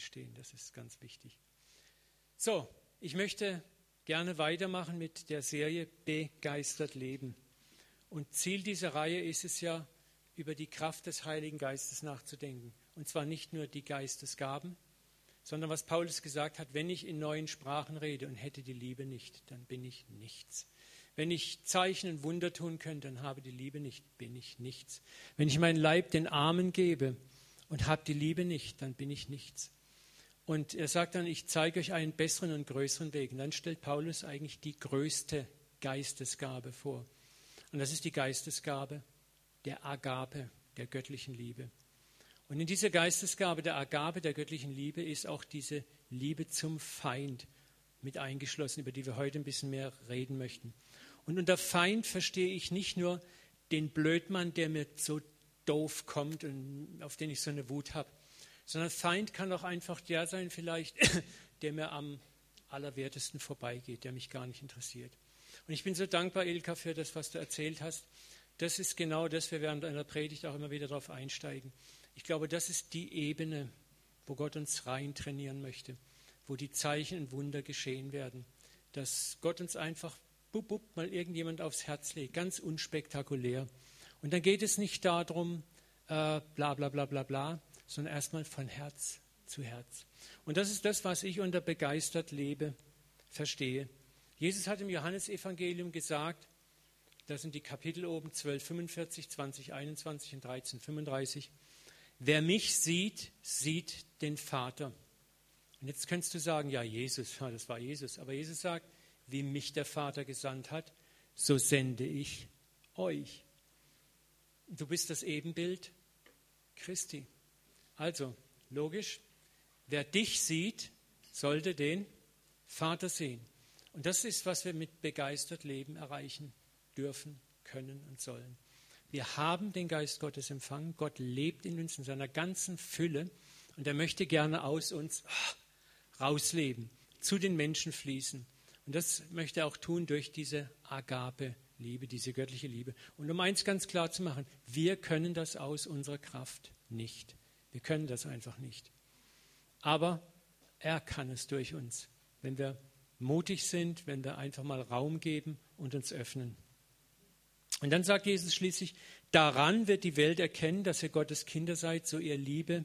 stehen. Das ist ganz wichtig. So, ich möchte gerne weitermachen mit der Serie Begeistert Leben. Und Ziel dieser Reihe ist es ja, über die Kraft des Heiligen Geistes nachzudenken. Und zwar nicht nur die Geistesgaben, sondern was Paulus gesagt hat, wenn ich in neuen Sprachen rede und hätte die Liebe nicht, dann bin ich nichts. Wenn ich Zeichen und Wunder tun könnte und habe die Liebe nicht, bin ich nichts. Wenn ich meinen Leib den Armen gebe und habe die Liebe nicht, dann bin ich nichts. Und er sagt dann, ich zeige euch einen besseren und größeren Weg. Und dann stellt Paulus eigentlich die größte Geistesgabe vor. Und das ist die Geistesgabe der Agape, der göttlichen Liebe. Und in dieser Geistesgabe der Agape, der göttlichen Liebe, ist auch diese Liebe zum Feind mit eingeschlossen, über die wir heute ein bisschen mehr reden möchten. Und unter Feind verstehe ich nicht nur den Blödmann, der mir so doof kommt und auf den ich so eine Wut habe, sondern Feind kann auch einfach der sein, vielleicht, der mir am allerwertesten vorbeigeht, der mich gar nicht interessiert. Und ich bin so dankbar, Ilka, für das, was du erzählt hast. Das ist genau das, wir während einer Predigt auch immer wieder darauf einsteigen. Ich glaube, das ist die Ebene, wo Gott uns rein trainieren möchte, wo die Zeichen und Wunder geschehen werden. Dass Gott uns einfach bub, bub, mal irgendjemand aufs Herz legt, ganz unspektakulär. Und dann geht es nicht darum, äh, bla bla bla bla bla, sondern erstmal von Herz zu Herz. Und das ist das, was ich unter begeistert lebe, verstehe. Jesus hat im Johannesevangelium gesagt, das sind die Kapitel oben 12, 45, 20, 21 und 13, 35. Wer mich sieht, sieht den Vater. Und jetzt könntest du sagen, ja, Jesus, ja, das war Jesus. Aber Jesus sagt, wie mich der Vater gesandt hat, so sende ich euch. Du bist das Ebenbild Christi. Also, logisch, wer dich sieht, sollte den Vater sehen. Und das ist, was wir mit begeistert Leben erreichen dürfen, können und sollen. Wir haben den Geist Gottes empfangen. Gott lebt in uns in seiner ganzen Fülle und er möchte gerne aus uns ah, rausleben, zu den Menschen fließen. Und das möchte er auch tun durch diese Agape-Liebe, diese göttliche Liebe. Und um eins ganz klar zu machen, wir können das aus unserer Kraft nicht. Wir können das einfach nicht. Aber er kann es durch uns, wenn wir mutig sind, wenn wir einfach mal Raum geben und uns öffnen. Und dann sagt Jesus schließlich, daran wird die Welt erkennen, dass ihr Gottes Kinder seid, so ihr Liebe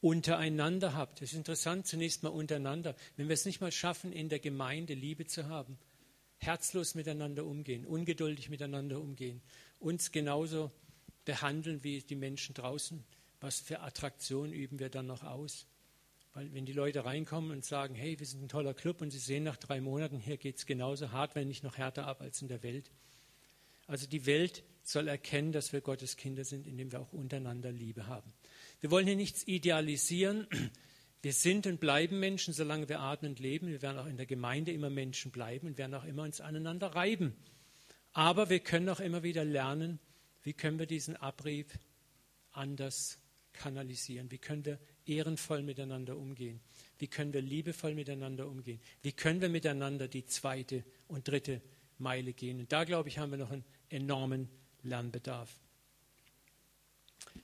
untereinander habt. Das ist interessant, zunächst mal untereinander. Wenn wir es nicht mal schaffen, in der Gemeinde Liebe zu haben, herzlos miteinander umgehen, ungeduldig miteinander umgehen, uns genauso behandeln wie die Menschen draußen, was für Attraktion üben wir dann noch aus? Weil wenn die Leute reinkommen und sagen, hey, wir sind ein toller Club und sie sehen nach drei Monaten, hier geht es genauso hart, wenn nicht noch härter ab als in der Welt. Also die Welt soll erkennen, dass wir Gottes Kinder sind, indem wir auch untereinander Liebe haben. Wir wollen hier nichts idealisieren. Wir sind und bleiben Menschen, solange wir atmen und leben. Wir werden auch in der Gemeinde immer Menschen bleiben und werden auch immer uns aneinander reiben. Aber wir können auch immer wieder lernen, wie können wir diesen Abrieb anders kanalisieren? Wie können wir ehrenvoll miteinander umgehen? Wie können wir liebevoll miteinander umgehen? Wie können wir miteinander die zweite und dritte Meile gehen? Und da, glaube ich, haben wir noch einen enormen Lernbedarf.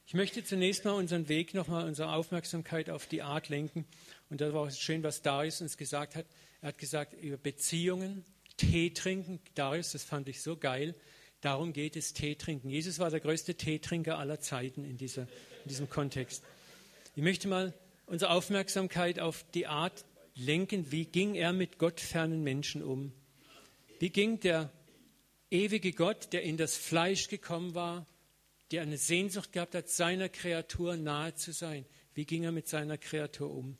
Ich möchte zunächst mal unseren Weg, nochmal unsere Aufmerksamkeit auf die Art lenken. Und da war es schön, was Darius uns gesagt hat. Er hat gesagt, über Beziehungen, Tee trinken. Darius, das fand ich so geil. Darum geht es, Tee trinken. Jesus war der größte Teetrinker aller Zeiten in, dieser, in diesem Kontext. Ich möchte mal unsere Aufmerksamkeit auf die Art lenken, wie ging er mit gottfernen Menschen um? Wie ging der ewige Gott, der in das Fleisch gekommen war, der eine Sehnsucht gehabt hat, seiner Kreatur nahe zu sein, wie ging er mit seiner Kreatur um?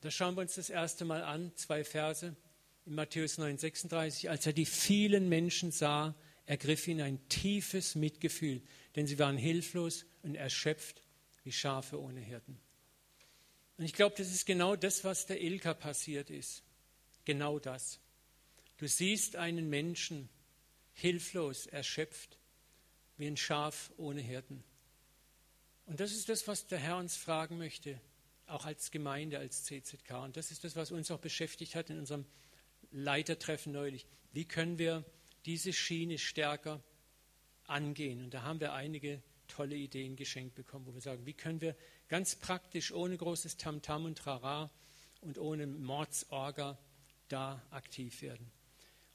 Da schauen wir uns das erste Mal an, zwei Verse in Matthäus 9, 36. Als er die vielen Menschen sah, ergriff ihn ein tiefes Mitgefühl, denn sie waren hilflos und erschöpft wie Schafe ohne Hirten. Und ich glaube, das ist genau das, was der Ilka passiert ist. Genau das. Du siehst einen Menschen hilflos, erschöpft, wie ein Schaf ohne Hirten. Und das ist das, was der Herr uns fragen möchte, auch als Gemeinde, als CZK. Und das ist das, was uns auch beschäftigt hat in unserem Leitertreffen neulich. Wie können wir diese Schiene stärker angehen. Und da haben wir einige tolle Ideen geschenkt bekommen, wo wir sagen, wie können wir ganz praktisch, ohne großes Tamtam und Trara und ohne Mordsorga da aktiv werden.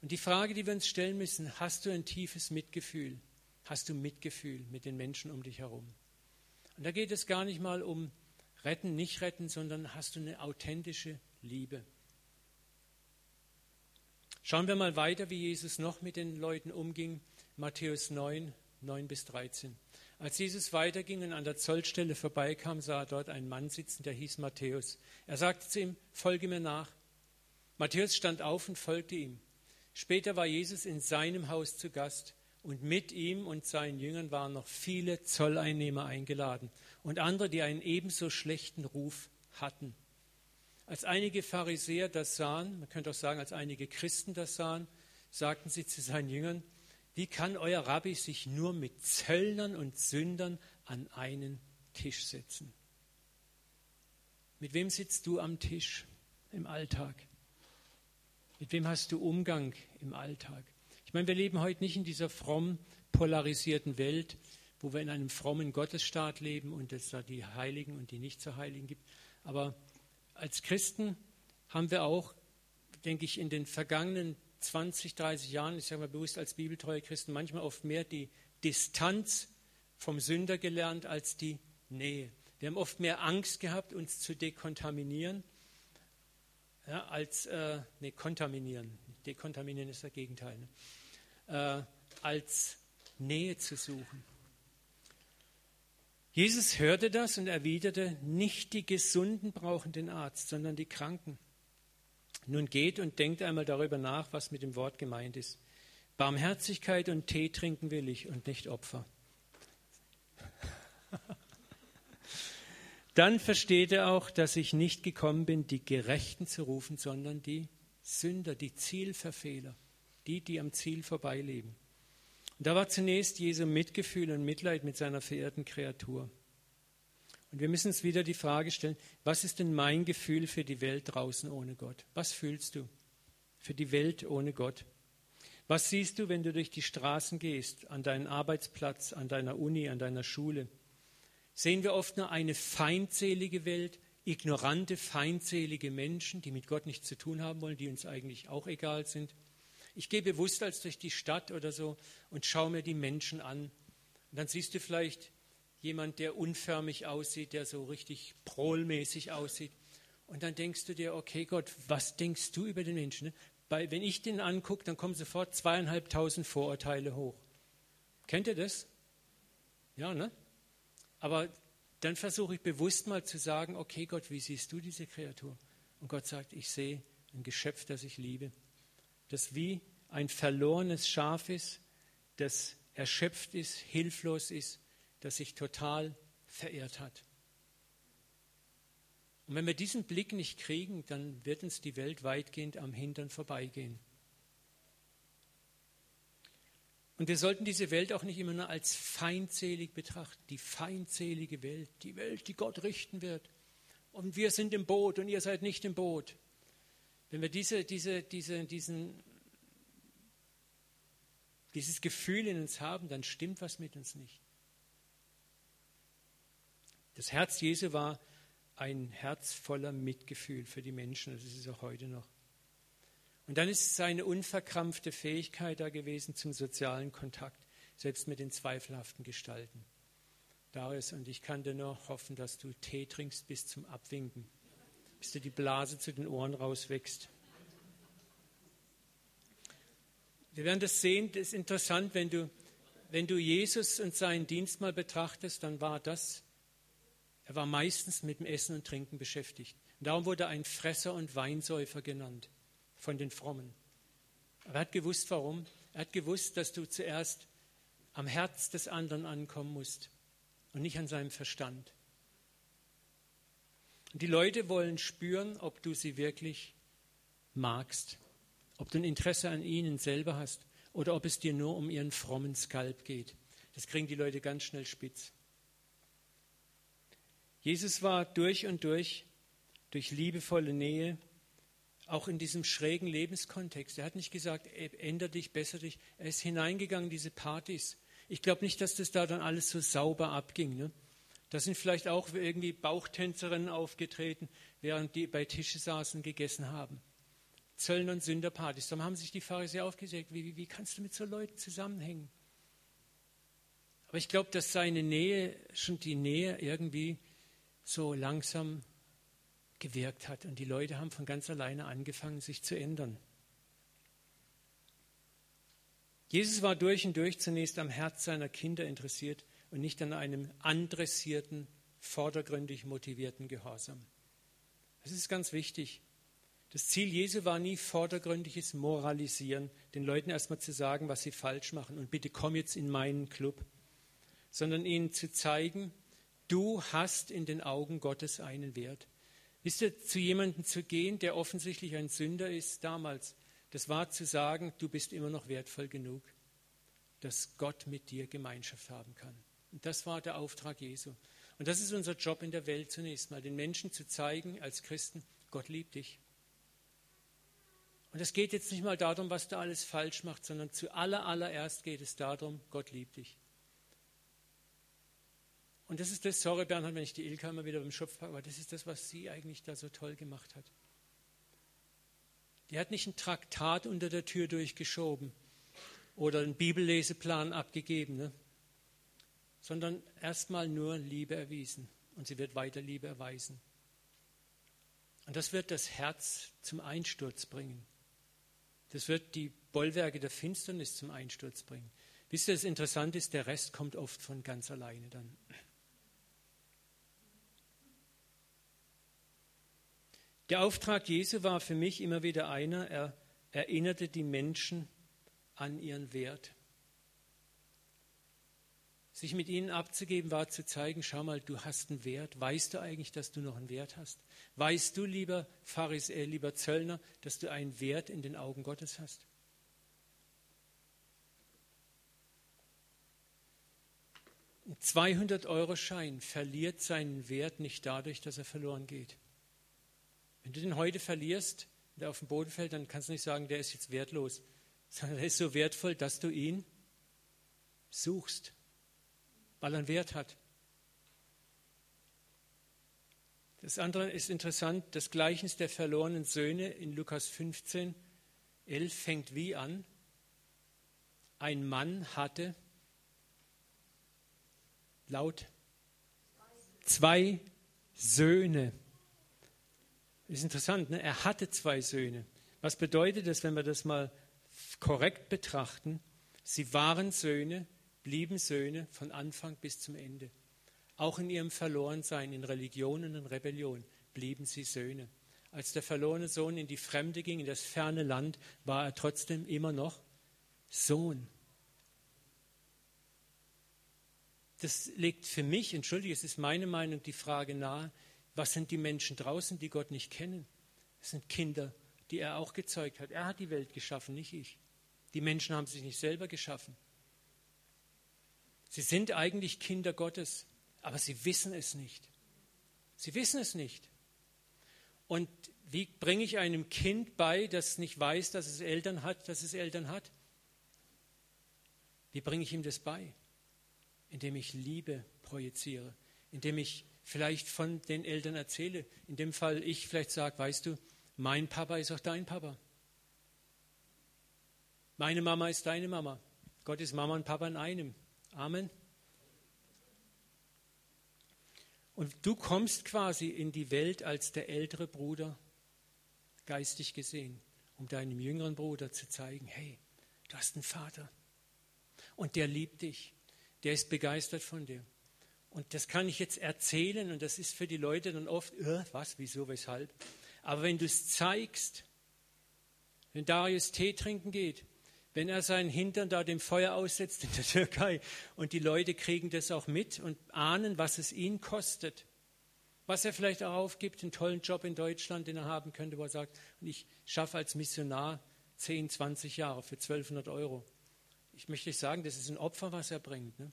Und die Frage, die wir uns stellen müssen, hast du ein tiefes Mitgefühl? Hast du Mitgefühl mit den Menschen um dich herum? Und da geht es gar nicht mal um retten, nicht retten, sondern hast du eine authentische Liebe. Schauen wir mal weiter, wie Jesus noch mit den Leuten umging. Matthäus 9, 9 bis 13. Als Jesus weiterging und an der Zollstelle vorbeikam, sah er dort einen Mann sitzen, der hieß Matthäus. Er sagte zu ihm, folge mir nach. Matthäus stand auf und folgte ihm. Später war Jesus in seinem Haus zu Gast und mit ihm und seinen Jüngern waren noch viele Zolleinnehmer eingeladen und andere, die einen ebenso schlechten Ruf hatten. Als einige Pharisäer das sahen, man könnte auch sagen, als einige Christen das sahen, sagten sie zu seinen Jüngern, wie kann euer Rabbi sich nur mit Zöllnern und Sündern an einen Tisch setzen? Mit wem sitzt du am Tisch im Alltag? Mit wem hast du Umgang im Alltag? Ich meine, wir leben heute nicht in dieser fromm polarisierten Welt, wo wir in einem frommen Gottesstaat leben und es da die Heiligen und die nicht so Heiligen gibt. Aber als Christen haben wir auch, denke ich, in den vergangenen 20, 30 Jahren, ich sage mal bewusst als bibeltreue Christen, manchmal oft mehr die Distanz vom Sünder gelernt als die Nähe. Wir haben oft mehr Angst gehabt, uns zu dekontaminieren, ja, als, äh, nee, kontaminieren. Dekontaminieren ist das Gegenteil. Ne? Äh, als Nähe zu suchen. Jesus hörte das und erwiderte, nicht die Gesunden brauchen den Arzt, sondern die Kranken. Nun geht und denkt einmal darüber nach, was mit dem Wort gemeint ist. Barmherzigkeit und Tee trinken will ich und nicht Opfer. Dann versteht er auch, dass ich nicht gekommen bin, die Gerechten zu rufen, sondern die Sünder, die Zielverfehler, die, die am Ziel vorbeileben. Und da war zunächst Jesu Mitgefühl und Mitleid mit seiner verehrten Kreatur. Und wir müssen uns wieder die Frage stellen, was ist denn mein Gefühl für die Welt draußen ohne Gott? Was fühlst du für die Welt ohne Gott? Was siehst du, wenn du durch die Straßen gehst, an deinen Arbeitsplatz, an deiner Uni, an deiner Schule? Sehen wir oft nur eine feindselige Welt, ignorante, feindselige Menschen, die mit Gott nichts zu tun haben wollen, die uns eigentlich auch egal sind? Ich gehe bewusst als durch die Stadt oder so und schaue mir die Menschen an. Und dann siehst du vielleicht jemand, der unförmig aussieht, der so richtig prohlmäßig aussieht. Und dann denkst du dir, okay Gott, was denkst du über den Menschen? Weil wenn ich den angucke, dann kommen sofort zweieinhalbtausend Vorurteile hoch. Kennt ihr das? Ja, ne? Aber dann versuche ich bewusst mal zu sagen, okay Gott, wie siehst du diese Kreatur? Und Gott sagt, ich sehe ein Geschöpf, das ich liebe, das wie ein verlorenes Schaf ist, das erschöpft ist, hilflos ist das sich total verehrt hat. Und wenn wir diesen Blick nicht kriegen, dann wird uns die Welt weitgehend am Hintern vorbeigehen. Und wir sollten diese Welt auch nicht immer nur als feindselig betrachten. Die feindselige Welt, die Welt, die Gott richten wird. Und wir sind im Boot und ihr seid nicht im Boot. Wenn wir diese, diese, diese, diesen, dieses Gefühl in uns haben, dann stimmt was mit uns nicht. Das Herz Jesu war ein Herz voller Mitgefühl für die Menschen. Das ist es auch heute noch. Und dann ist seine unverkrampfte Fähigkeit da gewesen zum sozialen Kontakt, selbst mit den zweifelhaften Gestalten. Darius und ich kann dir nur hoffen, dass du Tee trinkst bis zum Abwinken, bis dir die Blase zu den Ohren rauswächst. Wir werden das sehen, das ist interessant, wenn du, wenn du Jesus und seinen Dienst mal betrachtest, dann war das er war meistens mit dem Essen und Trinken beschäftigt. Und darum wurde er ein Fresser und Weinsäufer genannt von den Frommen. Aber er hat gewusst, warum. Er hat gewusst, dass du zuerst am Herz des anderen ankommen musst und nicht an seinem Verstand. Die Leute wollen spüren, ob du sie wirklich magst, ob du ein Interesse an ihnen selber hast oder ob es dir nur um ihren frommen Skalp geht. Das kriegen die Leute ganz schnell spitz. Jesus war durch und durch, durch liebevolle Nähe, auch in diesem schrägen Lebenskontext. Er hat nicht gesagt, ändere dich, besser dich. Er ist hineingegangen in diese Partys. Ich glaube nicht, dass das da dann alles so sauber abging. Ne? Da sind vielleicht auch irgendwie Bauchtänzerinnen aufgetreten, während die bei Tische saßen gegessen haben. Zöllner und Sünderpartys. Dann haben sich die Pharisäer aufgesägt. Wie, wie, wie kannst du mit so Leuten zusammenhängen? Aber ich glaube, dass seine Nähe, schon die Nähe irgendwie so langsam gewirkt hat. Und die Leute haben von ganz alleine angefangen, sich zu ändern. Jesus war durch und durch zunächst am Herz seiner Kinder interessiert und nicht an einem andressierten, vordergründig motivierten Gehorsam. Das ist ganz wichtig. Das Ziel Jesu war nie vordergründiges Moralisieren, den Leuten erstmal zu sagen, was sie falsch machen und bitte komm jetzt in meinen Club, sondern ihnen zu zeigen, du hast in den Augen Gottes einen Wert. Wisst ihr, zu jemandem zu gehen, der offensichtlich ein Sünder ist damals, das war zu sagen, du bist immer noch wertvoll genug, dass Gott mit dir Gemeinschaft haben kann. Und das war der Auftrag Jesu. Und das ist unser Job in der Welt zunächst mal, den Menschen zu zeigen als Christen, Gott liebt dich. Und es geht jetzt nicht mal darum, was du alles falsch machst, sondern zu allererst geht es darum, Gott liebt dich. Und das ist das, sorry Bernhard, wenn ich die Ilka immer wieder beim Schopf packe, aber das ist das, was sie eigentlich da so toll gemacht hat. Die hat nicht ein Traktat unter der Tür durchgeschoben oder einen Bibelleseplan abgegeben, ne? Sondern erstmal nur Liebe erwiesen. Und sie wird weiter Liebe erweisen. Und das wird das Herz zum Einsturz bringen. Das wird die Bollwerke der Finsternis zum Einsturz bringen. Wisst ihr, das Interessante ist, der Rest kommt oft von ganz alleine dann. Der Auftrag Jesu war für mich immer wieder einer, er erinnerte die Menschen an ihren Wert. Sich mit ihnen abzugeben war zu zeigen, schau mal, du hast einen Wert. Weißt du eigentlich, dass du noch einen Wert hast? Weißt du, lieber Pharisäer, lieber Zöllner, dass du einen Wert in den Augen Gottes hast? Ein 200-Euro-Schein verliert seinen Wert nicht dadurch, dass er verloren geht. Wenn du den heute verlierst, der auf dem Boden fällt, dann kannst du nicht sagen, der ist jetzt wertlos, sondern er ist so wertvoll, dass du ihn suchst, weil er einen Wert hat. Das andere ist interessant, das Gleichnis der verlorenen Söhne in Lukas 15, 11 fängt wie an? Ein Mann hatte laut zwei Söhne. Ist interessant, ne? er hatte zwei Söhne. Was bedeutet das, wenn wir das mal korrekt betrachten? Sie waren Söhne, blieben Söhne von Anfang bis zum Ende. Auch in ihrem Verlorensein, in Religion und Rebellion blieben sie Söhne. Als der verlorene Sohn in die Fremde ging, in das ferne Land, war er trotzdem immer noch Sohn. Das legt für mich, entschuldige, es ist meine Meinung, die Frage nahe, was sind die Menschen draußen, die Gott nicht kennen? Es sind Kinder, die er auch gezeugt hat. Er hat die Welt geschaffen, nicht ich. Die Menschen haben sich nicht selber geschaffen. Sie sind eigentlich Kinder Gottes, aber sie wissen es nicht. Sie wissen es nicht. Und wie bringe ich einem Kind bei, das nicht weiß, dass es Eltern hat, dass es Eltern hat? Wie bringe ich ihm das bei? Indem ich Liebe projiziere, indem ich vielleicht von den Eltern erzähle. In dem Fall ich vielleicht sage, weißt du, mein Papa ist auch dein Papa. Meine Mama ist deine Mama. Gott ist Mama und Papa in einem. Amen. Und du kommst quasi in die Welt als der ältere Bruder, geistig gesehen, um deinem jüngeren Bruder zu zeigen, hey, du hast einen Vater und der liebt dich, der ist begeistert von dir. Und das kann ich jetzt erzählen und das ist für die Leute dann oft, äh, was, wieso, weshalb. Aber wenn du es zeigst, wenn Darius Tee trinken geht, wenn er seinen Hintern da dem Feuer aussetzt in der Türkei und die Leute kriegen das auch mit und ahnen, was es ihn kostet, was er vielleicht auch aufgibt, einen tollen Job in Deutschland, den er haben könnte, wo er sagt, ich schaffe als Missionar 10, 20 Jahre für 1200 Euro. Ich möchte sagen, das ist ein Opfer, was er bringt. Ne?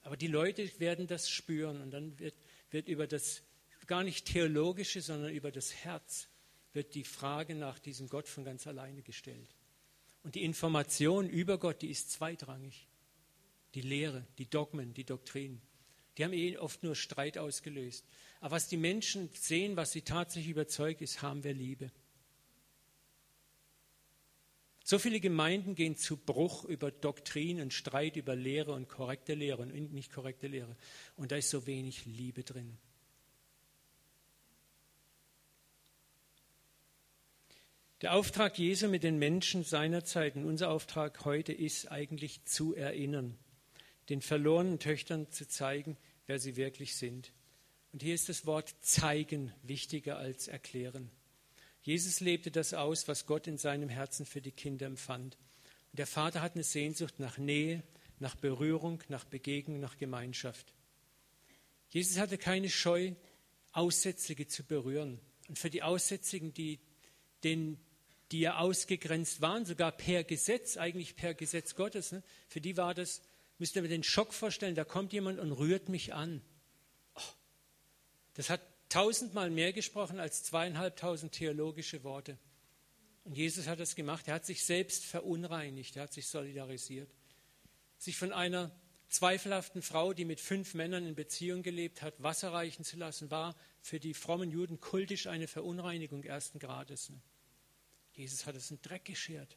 Aber die Leute werden das spüren und dann wird, wird über das gar nicht theologische, sondern über das Herz wird die Frage nach diesem Gott von ganz alleine gestellt. Und die Information über Gott, die ist zweitrangig. die Lehre, die Dogmen, die Doktrinen. Die haben eh oft nur Streit ausgelöst. Aber was die Menschen sehen, was sie tatsächlich überzeugt, ist, haben wir Liebe. So viele Gemeinden gehen zu Bruch über Doktrin und Streit über Lehre und korrekte Lehre und nicht korrekte Lehre. Und da ist so wenig Liebe drin. Der Auftrag Jesu mit den Menschen seiner Zeit und unser Auftrag heute ist eigentlich zu erinnern, den verlorenen Töchtern zu zeigen, wer sie wirklich sind. Und hier ist das Wort zeigen wichtiger als erklären. Jesus lebte das aus, was Gott in seinem Herzen für die Kinder empfand. Und der Vater hat eine Sehnsucht nach Nähe, nach Berührung, nach Begegnung, nach Gemeinschaft. Jesus hatte keine Scheu, Aussätzige zu berühren. Und für die Aussätzigen, die, den, die ja ausgegrenzt waren, sogar per Gesetz, eigentlich per Gesetz Gottes, ne, für die war das, müsst ihr mir den Schock vorstellen, da kommt jemand und rührt mich an. Oh, das hat tausendmal mehr gesprochen als zweieinhalbtausend theologische Worte. Und Jesus hat das gemacht. Er hat sich selbst verunreinigt. Er hat sich solidarisiert. Sich von einer zweifelhaften Frau, die mit fünf Männern in Beziehung gelebt hat, Wasser reichen zu lassen, war für die frommen Juden kultisch eine Verunreinigung ersten Grades. Jesus hat es in Dreck geschert.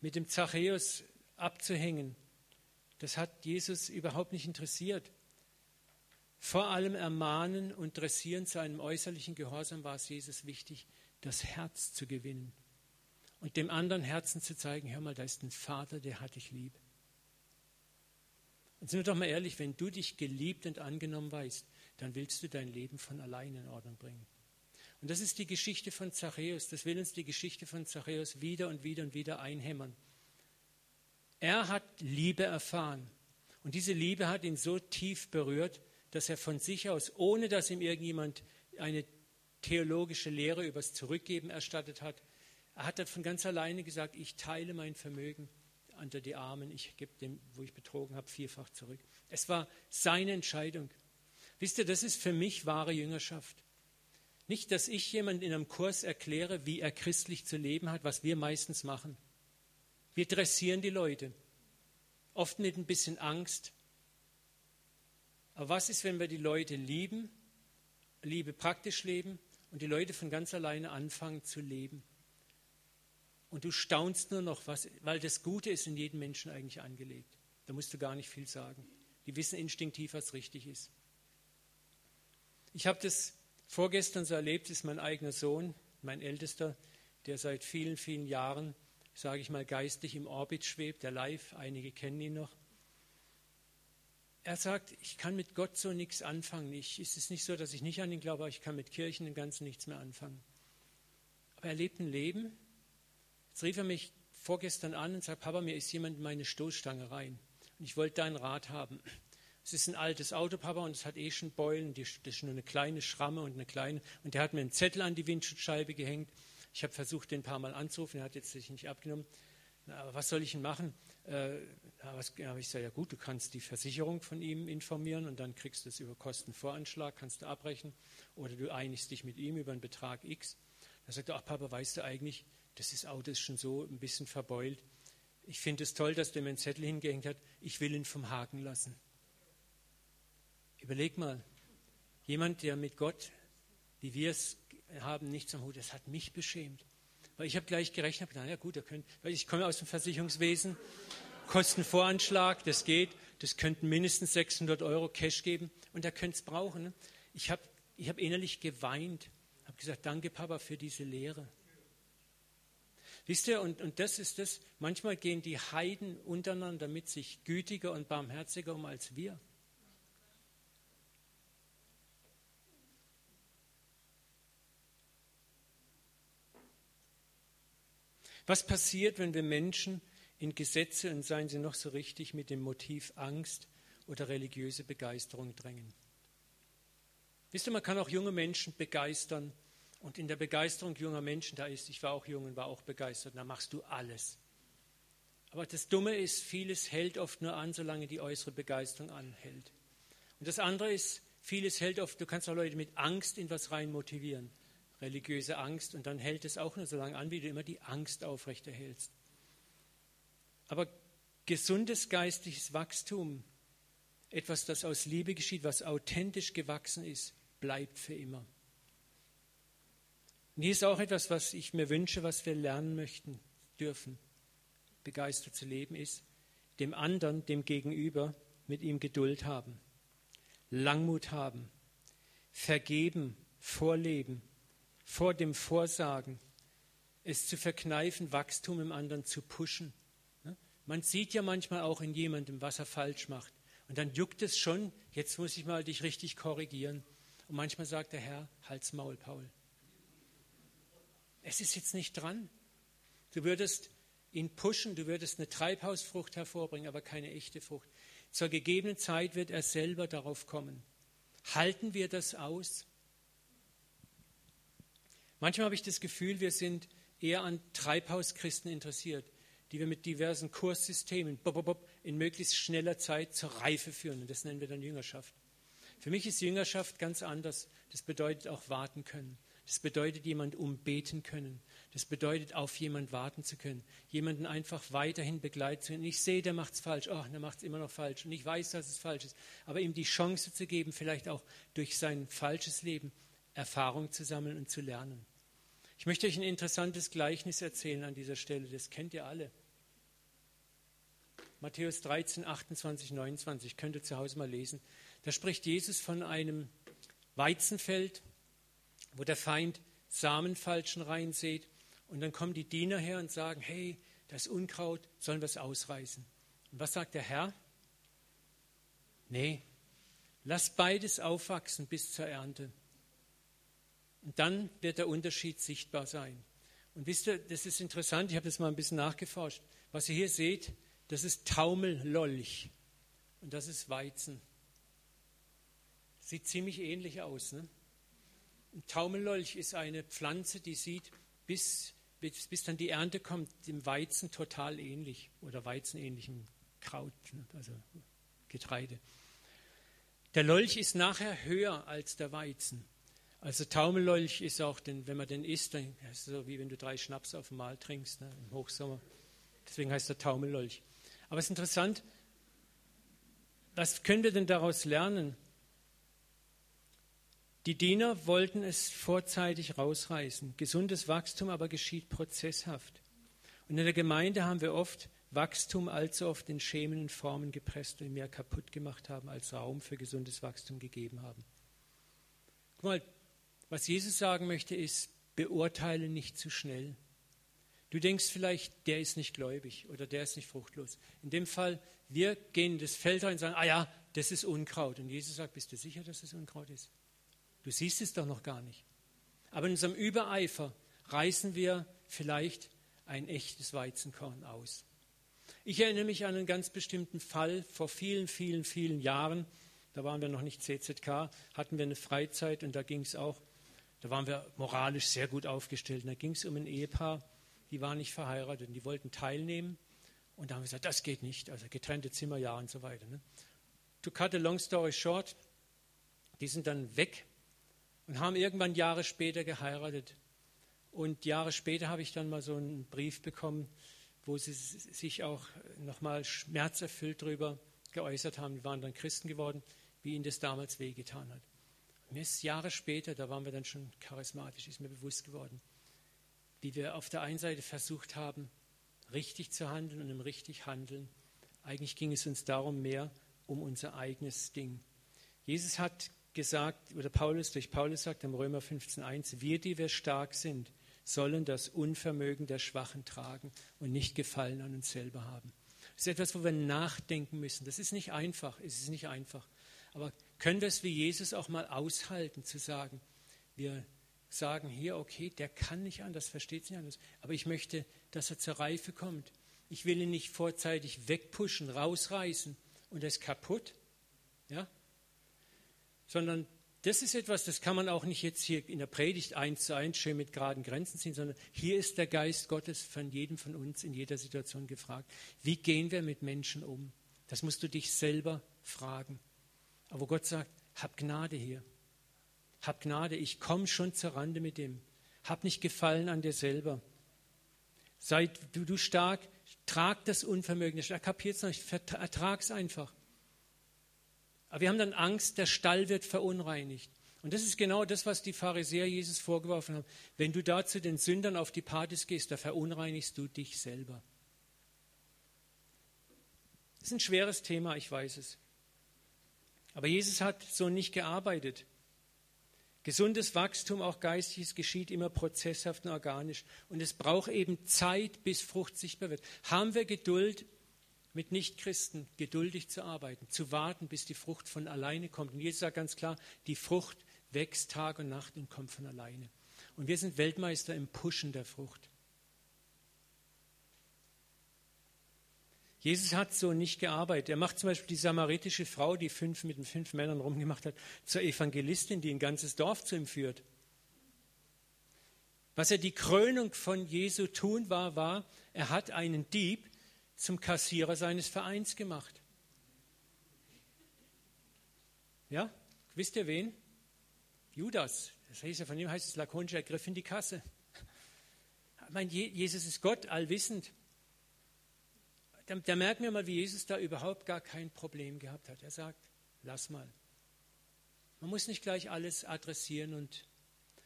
Mit dem Zachäus abzuhängen, das hat Jesus überhaupt nicht interessiert. Vor allem ermahnen und dressieren zu einem äußerlichen Gehorsam war es Jesus wichtig, das Herz zu gewinnen und dem anderen Herzen zu zeigen, hör mal, da ist ein Vater, der hat dich lieb. Und sind wir doch mal ehrlich, wenn du dich geliebt und angenommen weißt, dann willst du dein Leben von allein in Ordnung bringen. Und das ist die Geschichte von Zachäus. Das will uns die Geschichte von Zachäus wieder und wieder und wieder einhämmern. Er hat Liebe erfahren. Und diese Liebe hat ihn so tief berührt, dass er von sich aus, ohne dass ihm irgendjemand eine theologische Lehre übers Zurückgeben erstattet hat, er hat von ganz alleine gesagt, ich teile mein Vermögen unter die Armen, ich gebe dem, wo ich betrogen habe, vierfach zurück. Es war seine Entscheidung. Wisst ihr, das ist für mich wahre Jüngerschaft. Nicht, dass ich jemand in einem Kurs erkläre, wie er christlich zu leben hat, was wir meistens machen. Wir dressieren die Leute, oft mit ein bisschen Angst, aber was ist, wenn wir die Leute lieben, Liebe praktisch leben und die Leute von ganz alleine anfangen zu leben? Und du staunst nur noch, was, weil das Gute ist in jedem Menschen eigentlich angelegt. Da musst du gar nicht viel sagen. Die wissen instinktiv, was richtig ist. Ich habe das vorgestern so erlebt, ist mein eigener Sohn, mein Ältester, der seit vielen, vielen Jahren, sage ich mal, geistig im Orbit schwebt, der live, einige kennen ihn noch er sagt, ich kann mit Gott so nichts anfangen. Ich, es ist nicht so, dass ich nicht an ihn glaube, aber ich kann mit Kirchen im Ganzen nichts mehr anfangen. Aber er lebt ein Leben. Jetzt rief er mich vorgestern an und sagt, Papa, mir ist jemand in meine Stoßstange rein. Und ich wollte deinen Rat haben. Es ist ein altes Auto, Papa, und es hat eh schon Beulen. Das ist nur eine kleine Schramme und eine kleine. Und der hat mir einen Zettel an die Windschutzscheibe gehängt. Ich habe versucht, den ein paar Mal anzurufen. Er hat jetzt sich nicht abgenommen. Na, aber was soll ich denn machen? Äh, da habe ich gesagt, ja gut, du kannst die Versicherung von ihm informieren und dann kriegst du es über Kostenvoranschlag, kannst du abbrechen oder du einigst dich mit ihm über einen Betrag X. Da sagt er, ach Papa, weißt du eigentlich, das ist Auto ist schon so ein bisschen verbeult. Ich finde es toll, dass der mir einen Zettel hingehängt hat. Ich will ihn vom Haken lassen. Überleg mal, jemand, der mit Gott, wie wir es haben, nichts am Hut, das hat mich beschämt. Weil ich habe gleich gerechnet, na ja gut, könnt, weil ich komme aus dem Versicherungswesen, Kostenvoranschlag, das geht, das könnten mindestens 600 Euro Cash geben und er könnte es brauchen. Ne? Ich habe ich hab innerlich geweint, habe gesagt, danke Papa für diese Lehre. Wisst ihr, und, und das ist das, manchmal gehen die Heiden untereinander mit sich gütiger und barmherziger um als wir. Was passiert, wenn wir Menschen in Gesetze und seien sie noch so richtig mit dem Motiv Angst oder religiöse Begeisterung drängen? Wisst ihr, man kann auch junge Menschen begeistern und in der Begeisterung junger Menschen, da ist, ich war auch jung und war auch begeistert, da machst du alles. Aber das Dumme ist, vieles hält oft nur an, solange die äußere Begeisterung anhält. Und das andere ist, vieles hält oft, du kannst auch Leute mit Angst in was rein motivieren religiöse Angst und dann hält es auch nur so lange an, wie du immer die Angst aufrechterhältst. Aber gesundes geistliches Wachstum, etwas, das aus Liebe geschieht, was authentisch gewachsen ist, bleibt für immer. Und hier ist auch etwas, was ich mir wünsche, was wir lernen möchten, dürfen, begeistert zu leben, ist, dem anderen, dem Gegenüber, mit ihm Geduld haben, Langmut haben, vergeben, vorleben, vor dem Vorsagen, es zu verkneifen, Wachstum im anderen zu pushen. Man sieht ja manchmal auch in jemandem, was er falsch macht. Und dann juckt es schon, jetzt muss ich mal dich richtig korrigieren. Und manchmal sagt der Herr, halt's Maul, Paul. Es ist jetzt nicht dran. Du würdest ihn pushen, du würdest eine Treibhausfrucht hervorbringen, aber keine echte Frucht. Zur gegebenen Zeit wird er selber darauf kommen. Halten wir das aus? Manchmal habe ich das Gefühl, wir sind eher an Treibhauschristen interessiert, die wir mit diversen Kurssystemen in möglichst schneller Zeit zur Reife führen. Und das nennen wir dann Jüngerschaft. Für mich ist Jüngerschaft ganz anders. Das bedeutet auch warten können. Das bedeutet jemand umbeten können. Das bedeutet auf jemand warten zu können. Jemanden einfach weiterhin begleiten zu können. Ich sehe, der macht es falsch. Oh, der macht es immer noch falsch. Und ich weiß, dass es falsch ist. Aber ihm die Chance zu geben, vielleicht auch durch sein falsches Leben Erfahrung zu sammeln und zu lernen. Ich möchte euch ein interessantes Gleichnis erzählen an dieser Stelle. Das kennt ihr alle. Matthäus 13, 28, 29. Könnt ihr zu Hause mal lesen. Da spricht Jesus von einem Weizenfeld, wo der Feind Samenfalschen reinsät. Und dann kommen die Diener her und sagen, hey, das Unkraut, sollen wir es ausreißen? Und was sagt der Herr? Nee, lass beides aufwachsen bis zur Ernte. Und dann wird der Unterschied sichtbar sein. Und wisst ihr, das ist interessant, ich habe das mal ein bisschen nachgeforscht. Was ihr hier seht, das ist Taumellolch und das ist Weizen. Sieht ziemlich ähnlich aus. Ne? Ein Taumellolch ist eine Pflanze, die sieht, bis, bis, bis, dann die Ernte kommt, dem Weizen total ähnlich oder weizenähnlichem Kraut, ne? also Getreide. Der Lolch ist nachher höher als der Weizen. Also Taumellolch ist auch, den, wenn man den isst, dann ist es so wie wenn du drei Schnaps auf einmal trinkst ne, im Hochsommer. Deswegen heißt er Taumellolch. Aber es ist interessant, was können wir denn daraus lernen? Die Diener wollten es vorzeitig rausreißen. Gesundes Wachstum aber geschieht prozesshaft. Und in der Gemeinde haben wir oft Wachstum allzu oft in schämenden Formen gepresst und mehr kaputt gemacht haben, als Raum für gesundes Wachstum gegeben haben. Guck mal, was Jesus sagen möchte, ist, beurteile nicht zu schnell. Du denkst vielleicht, der ist nicht gläubig oder der ist nicht fruchtlos. In dem Fall, wir gehen das Feld rein und sagen, ah ja, das ist Unkraut. Und Jesus sagt, bist du sicher, dass das Unkraut ist? Du siehst es doch noch gar nicht. Aber in unserem Übereifer reißen wir vielleicht ein echtes Weizenkorn aus. Ich erinnere mich an einen ganz bestimmten Fall vor vielen, vielen, vielen Jahren. Da waren wir noch nicht CZK, hatten wir eine Freizeit und da ging es auch da waren wir moralisch sehr gut aufgestellt. Und da ging es um ein Ehepaar, die waren nicht verheiratet und die wollten teilnehmen. Und da haben wir gesagt, das geht nicht, also getrennte Zimmer, ja und so weiter. Ne? To cut a long story short, die sind dann weg und haben irgendwann Jahre später geheiratet. Und Jahre später habe ich dann mal so einen Brief bekommen, wo sie sich auch nochmal schmerzerfüllt darüber geäußert haben. Die waren dann Christen geworden, wie ihnen das damals wehgetan hat. Mir ist Jahre später, da waren wir dann schon charismatisch, ist mir bewusst geworden, wie wir auf der einen Seite versucht haben, richtig zu handeln und im richtig handeln. Eigentlich ging es uns darum mehr um unser eigenes Ding. Jesus hat gesagt, oder Paulus, durch Paulus sagt im Römer 15,1, wir, die wir stark sind, sollen das Unvermögen der Schwachen tragen und nicht Gefallen an uns selber haben. Das ist etwas, wo wir nachdenken müssen. Das ist nicht einfach. Es ist nicht einfach. Aber können wir es wie Jesus auch mal aushalten, zu sagen, wir sagen hier, okay, der kann nicht anders, versteht es nicht anders, aber ich möchte, dass er zur Reife kommt. Ich will ihn nicht vorzeitig wegpushen, rausreißen und er ist kaputt, ja? sondern das ist etwas, das kann man auch nicht jetzt hier in der Predigt eins zu eins schön mit geraden Grenzen ziehen, sondern hier ist der Geist Gottes von jedem von uns in jeder Situation gefragt. Wie gehen wir mit Menschen um? Das musst du dich selber fragen. Aber Gott sagt, hab Gnade hier. Hab Gnade, ich komme schon zur Rande mit dem. Hab nicht Gefallen an dir selber. Sei du, du stark, trag das Unvermögen. Er kapiert es nicht, ertrag es einfach. Aber wir haben dann Angst, der Stall wird verunreinigt. Und das ist genau das, was die Pharisäer Jesus vorgeworfen haben. Wenn du da zu den Sündern auf die Partys gehst, da verunreinigst du dich selber. Das ist ein schweres Thema, ich weiß es. Aber Jesus hat so nicht gearbeitet. Gesundes Wachstum, auch geistiges, geschieht immer prozesshaft und organisch. Und es braucht eben Zeit, bis Frucht sichtbar wird. Haben wir Geduld, mit Nichtchristen geduldig zu arbeiten, zu warten, bis die Frucht von alleine kommt. Und Jesus sagt ganz klar, die Frucht wächst Tag und Nacht und kommt von alleine. Und wir sind Weltmeister im Pushen der Frucht. Jesus hat so nicht gearbeitet. Er macht zum Beispiel die samaritische Frau, die fünf mit den fünf Männern rumgemacht hat, zur Evangelistin, die ein ganzes Dorf zu ihm führt. Was er die Krönung von Jesu tun war, war, er hat einen Dieb zum Kassierer seines Vereins gemacht. Ja, wisst ihr wen? Judas. Das heißt ja, von ihm heißt es lakonisch, er griff in die Kasse. Ich meine, Jesus ist Gott, allwissend da, da merken wir mal, wie Jesus da überhaupt gar kein Problem gehabt hat. Er sagt, lass mal. Man muss nicht gleich alles adressieren und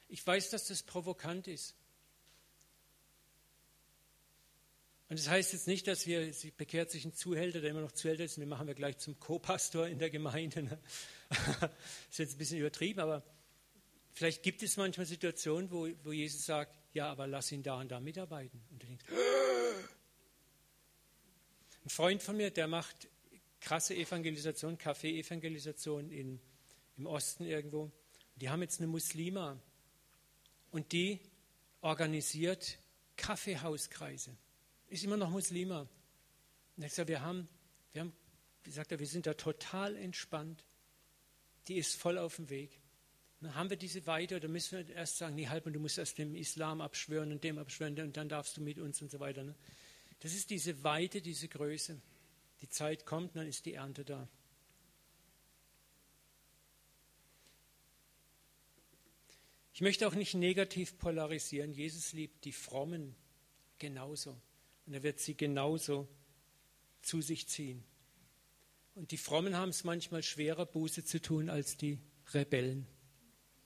ich weiß, dass das provokant ist. Und das heißt jetzt nicht, dass wir, sie bekehrt sich ein Zuhälter, der immer noch Zuhälter ist, und den machen wir gleich zum Co-Pastor in der Gemeinde. Ne? das ist jetzt ein bisschen übertrieben, aber vielleicht gibt es manchmal Situationen, wo, wo Jesus sagt, ja, aber lass ihn da und da mitarbeiten. Und du denkst, ein Freund von mir, der macht krasse Evangelisation, Kaffee-Evangelisation im Osten irgendwo. Die haben jetzt eine Muslima und die organisiert Kaffeehauskreise. Ist immer noch Muslima. Und er sagt, wir haben, wir haben, wie sagt er, wir sind da total entspannt. Die ist voll auf dem Weg. Dann haben wir diese Weite oder müssen wir erst sagen, nee, halt mal, du musst erst dem Islam abschwören und dem abschwören und dann darfst du mit uns und so weiter. Ne? Das ist diese Weite, diese Größe. Die Zeit kommt, dann ist die Ernte da. Ich möchte auch nicht negativ polarisieren. Jesus liebt die Frommen genauso. Und er wird sie genauso zu sich ziehen. Und die Frommen haben es manchmal schwerer, Buße zu tun, als die Rebellen.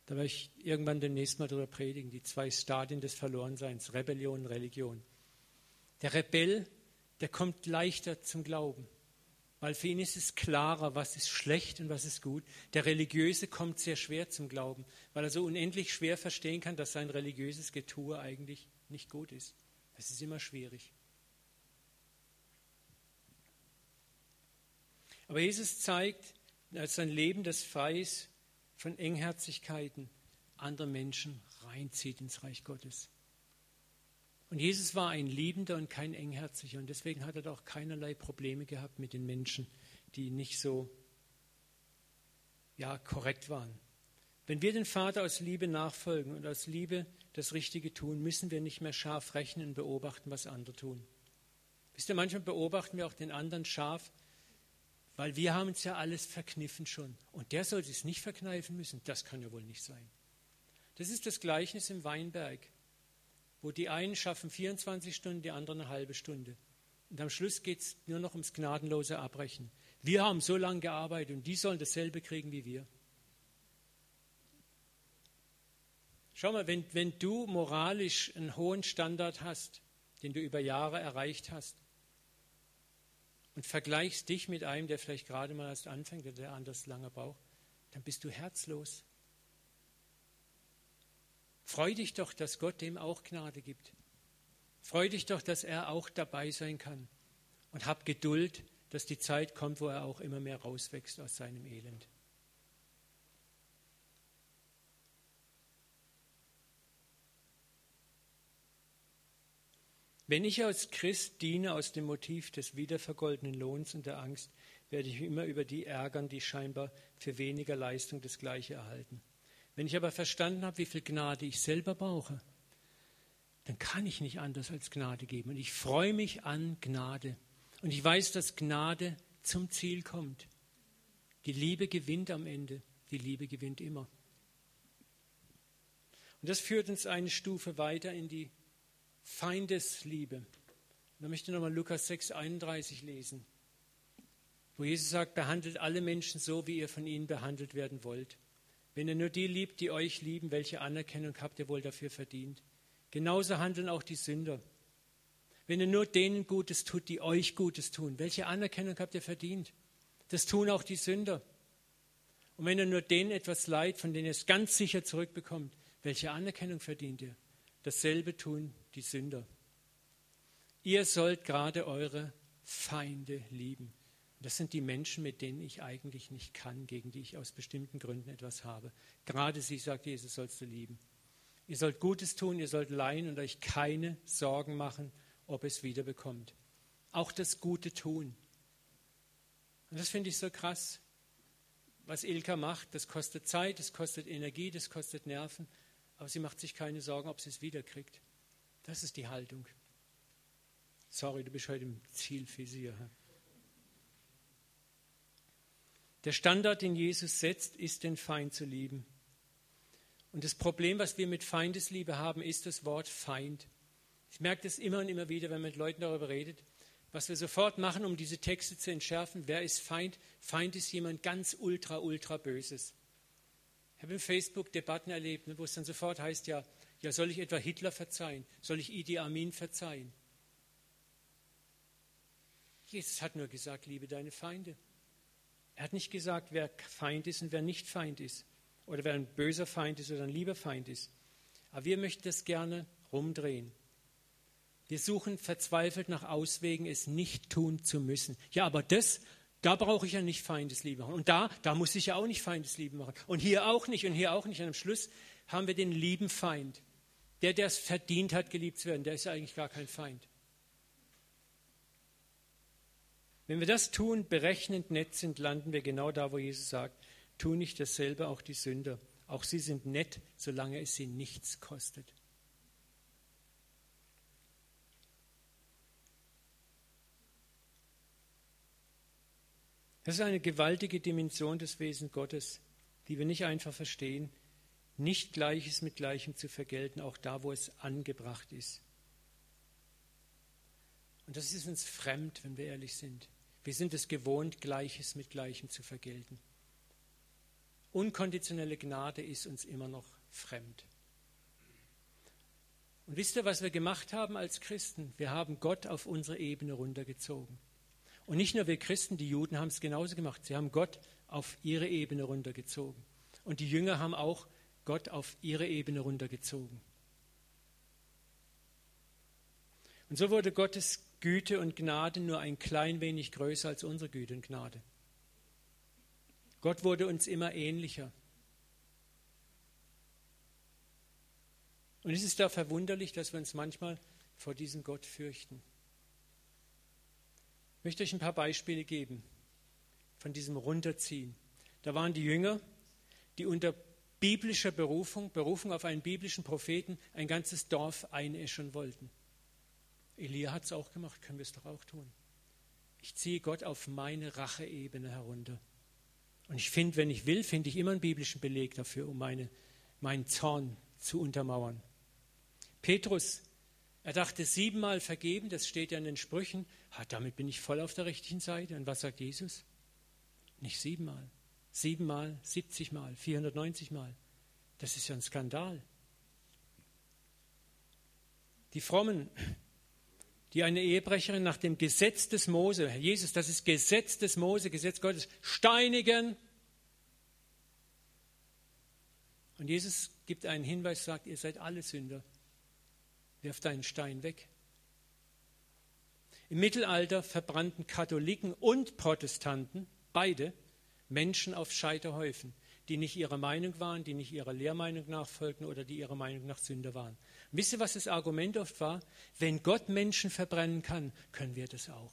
Da werde ich irgendwann demnächst mal darüber predigen, die zwei Stadien des Verlorenseins, Rebellion Religion. Der Rebell, der kommt leichter zum Glauben, weil für ihn ist es klarer, was ist schlecht und was ist gut. Der Religiöse kommt sehr schwer zum Glauben, weil er so unendlich schwer verstehen kann, dass sein religiöses Getue eigentlich nicht gut ist. Das ist immer schwierig. Aber Jesus zeigt, als sein Leben, das frei ist von Engherzigkeiten, andere Menschen reinzieht ins Reich Gottes. Und Jesus war ein Liebender und kein Engherziger. Und deswegen hat er auch keinerlei Probleme gehabt mit den Menschen, die nicht so ja, korrekt waren. Wenn wir den Vater aus Liebe nachfolgen und aus Liebe das Richtige tun, müssen wir nicht mehr scharf rechnen und beobachten, was andere tun. Wisst ihr, manchmal beobachten wir auch den anderen scharf, weil wir haben uns ja alles verkniffen schon. Und der soll es nicht verkneifen müssen. Das kann ja wohl nicht sein. Das ist das Gleichnis im Weinberg wo die einen schaffen 24 Stunden, die anderen eine halbe Stunde. Und am Schluss geht es nur noch ums gnadenlose Abbrechen. Wir haben so lange gearbeitet und die sollen dasselbe kriegen wie wir. Schau mal, wenn, wenn du moralisch einen hohen Standard hast, den du über Jahre erreicht hast, und vergleichst dich mit einem, der vielleicht gerade mal erst anfängt oder der anders lange braucht, dann bist du herzlos. Freu dich doch, dass Gott dem auch Gnade gibt. Freu dich doch, dass er auch dabei sein kann. Und hab Geduld, dass die Zeit kommt, wo er auch immer mehr rauswächst aus seinem Elend. Wenn ich als Christ diene aus dem Motiv des wiedervergoldenen Lohns und der Angst, werde ich immer über die ärgern, die scheinbar für weniger Leistung das Gleiche erhalten. Wenn ich aber verstanden habe, wie viel Gnade ich selber brauche, dann kann ich nicht anders als Gnade geben. Und ich freue mich an Gnade. Und ich weiß, dass Gnade zum Ziel kommt. Die Liebe gewinnt am Ende. Die Liebe gewinnt immer. Und das führt uns eine Stufe weiter in die Feindesliebe. Da möchte ich nochmal Lukas 6, 31 lesen, wo Jesus sagt, behandelt alle Menschen so, wie ihr von ihnen behandelt werden wollt. Wenn ihr nur die liebt, die euch lieben, welche Anerkennung habt ihr wohl dafür verdient? Genauso handeln auch die Sünder. Wenn ihr nur denen Gutes tut, die euch Gutes tun, welche Anerkennung habt ihr verdient? Das tun auch die Sünder. Und wenn ihr nur denen etwas leid, von denen ihr es ganz sicher zurückbekommt, welche Anerkennung verdient ihr? Dasselbe tun die Sünder. Ihr sollt gerade eure Feinde lieben. Das sind die Menschen, mit denen ich eigentlich nicht kann, gegen die ich aus bestimmten Gründen etwas habe. Gerade sie, sagt Jesus, sollst du lieben. Ihr sollt Gutes tun, ihr sollt leihen und euch keine Sorgen machen, ob es wieder bekommt. Auch das Gute tun. Und das finde ich so krass. Was Ilka macht, das kostet Zeit, das kostet Energie, das kostet Nerven, aber sie macht sich keine Sorgen, ob sie es wiederkriegt. Das ist die Haltung. Sorry, du bist heute im Zielvisier. Der Standard, den Jesus setzt, ist, den Feind zu lieben. Und das Problem, was wir mit Feindesliebe haben, ist das Wort Feind. Ich merke das immer und immer wieder, wenn man mit Leuten darüber redet. Was wir sofort machen, um diese Texte zu entschärfen, wer ist Feind? Feind ist jemand ganz ultra, ultra Böses. Ich habe in Facebook Debatten erlebt, ne, wo es dann sofort heißt, ja, ja, soll ich etwa Hitler verzeihen? Soll ich Idi Amin verzeihen? Jesus hat nur gesagt, liebe deine Feinde. Er hat nicht gesagt, wer Feind ist und wer nicht Feind ist. Oder wer ein böser Feind ist oder ein lieber Feind ist. Aber wir möchten das gerne rumdrehen. Wir suchen verzweifelt nach Auswegen, es nicht tun zu müssen. Ja, aber das, da brauche ich ja nicht Feindesliebe machen. Und da, da muss ich ja auch nicht Feindesliebe machen. Und hier auch nicht und hier auch nicht. Und am Schluss haben wir den lieben Feind. Der, der es verdient hat, geliebt zu werden, der ist ja eigentlich gar kein Feind. Wenn wir das tun, berechnend nett sind, landen wir genau da, wo Jesus sagt, tu nicht dasselbe auch die Sünder. Auch sie sind nett, solange es sie nichts kostet. Das ist eine gewaltige Dimension des Wesens Gottes, die wir nicht einfach verstehen. Nicht Gleiches mit Gleichem zu vergelten, auch da, wo es angebracht ist. Und das ist uns fremd, wenn wir ehrlich sind. Wir sind es gewohnt, Gleiches mit Gleichem zu vergelten. Unkonditionelle Gnade ist uns immer noch fremd. Und wisst ihr, was wir gemacht haben als Christen? Wir haben Gott auf unsere Ebene runtergezogen. Und nicht nur wir Christen, die Juden haben es genauso gemacht. Sie haben Gott auf ihre Ebene runtergezogen. Und die Jünger haben auch Gott auf ihre Ebene runtergezogen. Und so wurde Gottes Güte und Gnade nur ein klein wenig größer als unsere Güte und Gnade. Gott wurde uns immer ähnlicher. Und es ist da verwunderlich, dass wir uns manchmal vor diesem Gott fürchten. Ich möchte euch ein paar Beispiele geben von diesem Runterziehen. Da waren die Jünger, die unter biblischer Berufung, Berufung auf einen biblischen Propheten, ein ganzes Dorf einäschern wollten. Elia hat es auch gemacht, können wir es doch auch tun. Ich ziehe Gott auf meine Racheebene herunter. Und ich finde, wenn ich will, finde ich immer einen biblischen Beleg dafür, um meine, meinen Zorn zu untermauern. Petrus er dachte siebenmal vergeben, das steht ja in den Sprüchen. Ha, damit bin ich voll auf der richtigen Seite. Und was sagt Jesus? Nicht siebenmal. Siebenmal, siebzigmal, 490 Mal. Das ist ja ein Skandal. Die Frommen, die eine Ehebrecherin nach dem Gesetz des Mose, Jesus, das ist Gesetz des Mose, Gesetz Gottes, steinigen. Und Jesus gibt einen Hinweis, sagt, ihr seid alle Sünder. Wirf deinen Stein weg. Im Mittelalter verbrannten Katholiken und Protestanten, beide, Menschen auf Scheiterhäufen, die nicht ihrer Meinung waren, die nicht ihrer Lehrmeinung nachfolgten oder die ihrer Meinung nach Sünder waren. Wisst ihr, was das Argument oft war? Wenn Gott Menschen verbrennen kann, können wir das auch.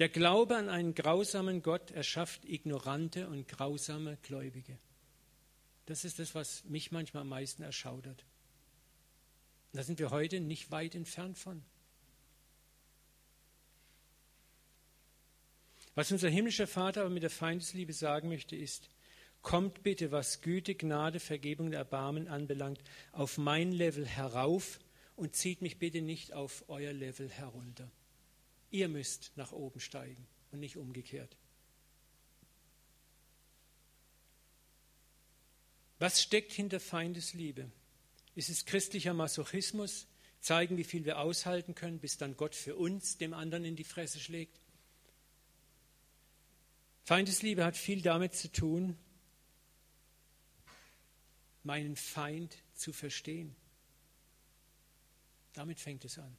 Der Glaube an einen grausamen Gott erschafft ignorante und grausame Gläubige. Das ist das, was mich manchmal am meisten erschaudert. Da sind wir heute nicht weit entfernt von. Was unser himmlischer Vater aber mit der Feindesliebe sagen möchte, ist, kommt bitte, was Güte, Gnade, Vergebung und Erbarmen anbelangt, auf mein Level herauf und zieht mich bitte nicht auf euer Level herunter. Ihr müsst nach oben steigen und nicht umgekehrt. Was steckt hinter Feindesliebe? Ist es christlicher Masochismus? Zeigen, wie viel wir aushalten können, bis dann Gott für uns dem anderen in die Fresse schlägt? Feindesliebe hat viel damit zu tun, meinen Feind zu verstehen. Damit fängt es an.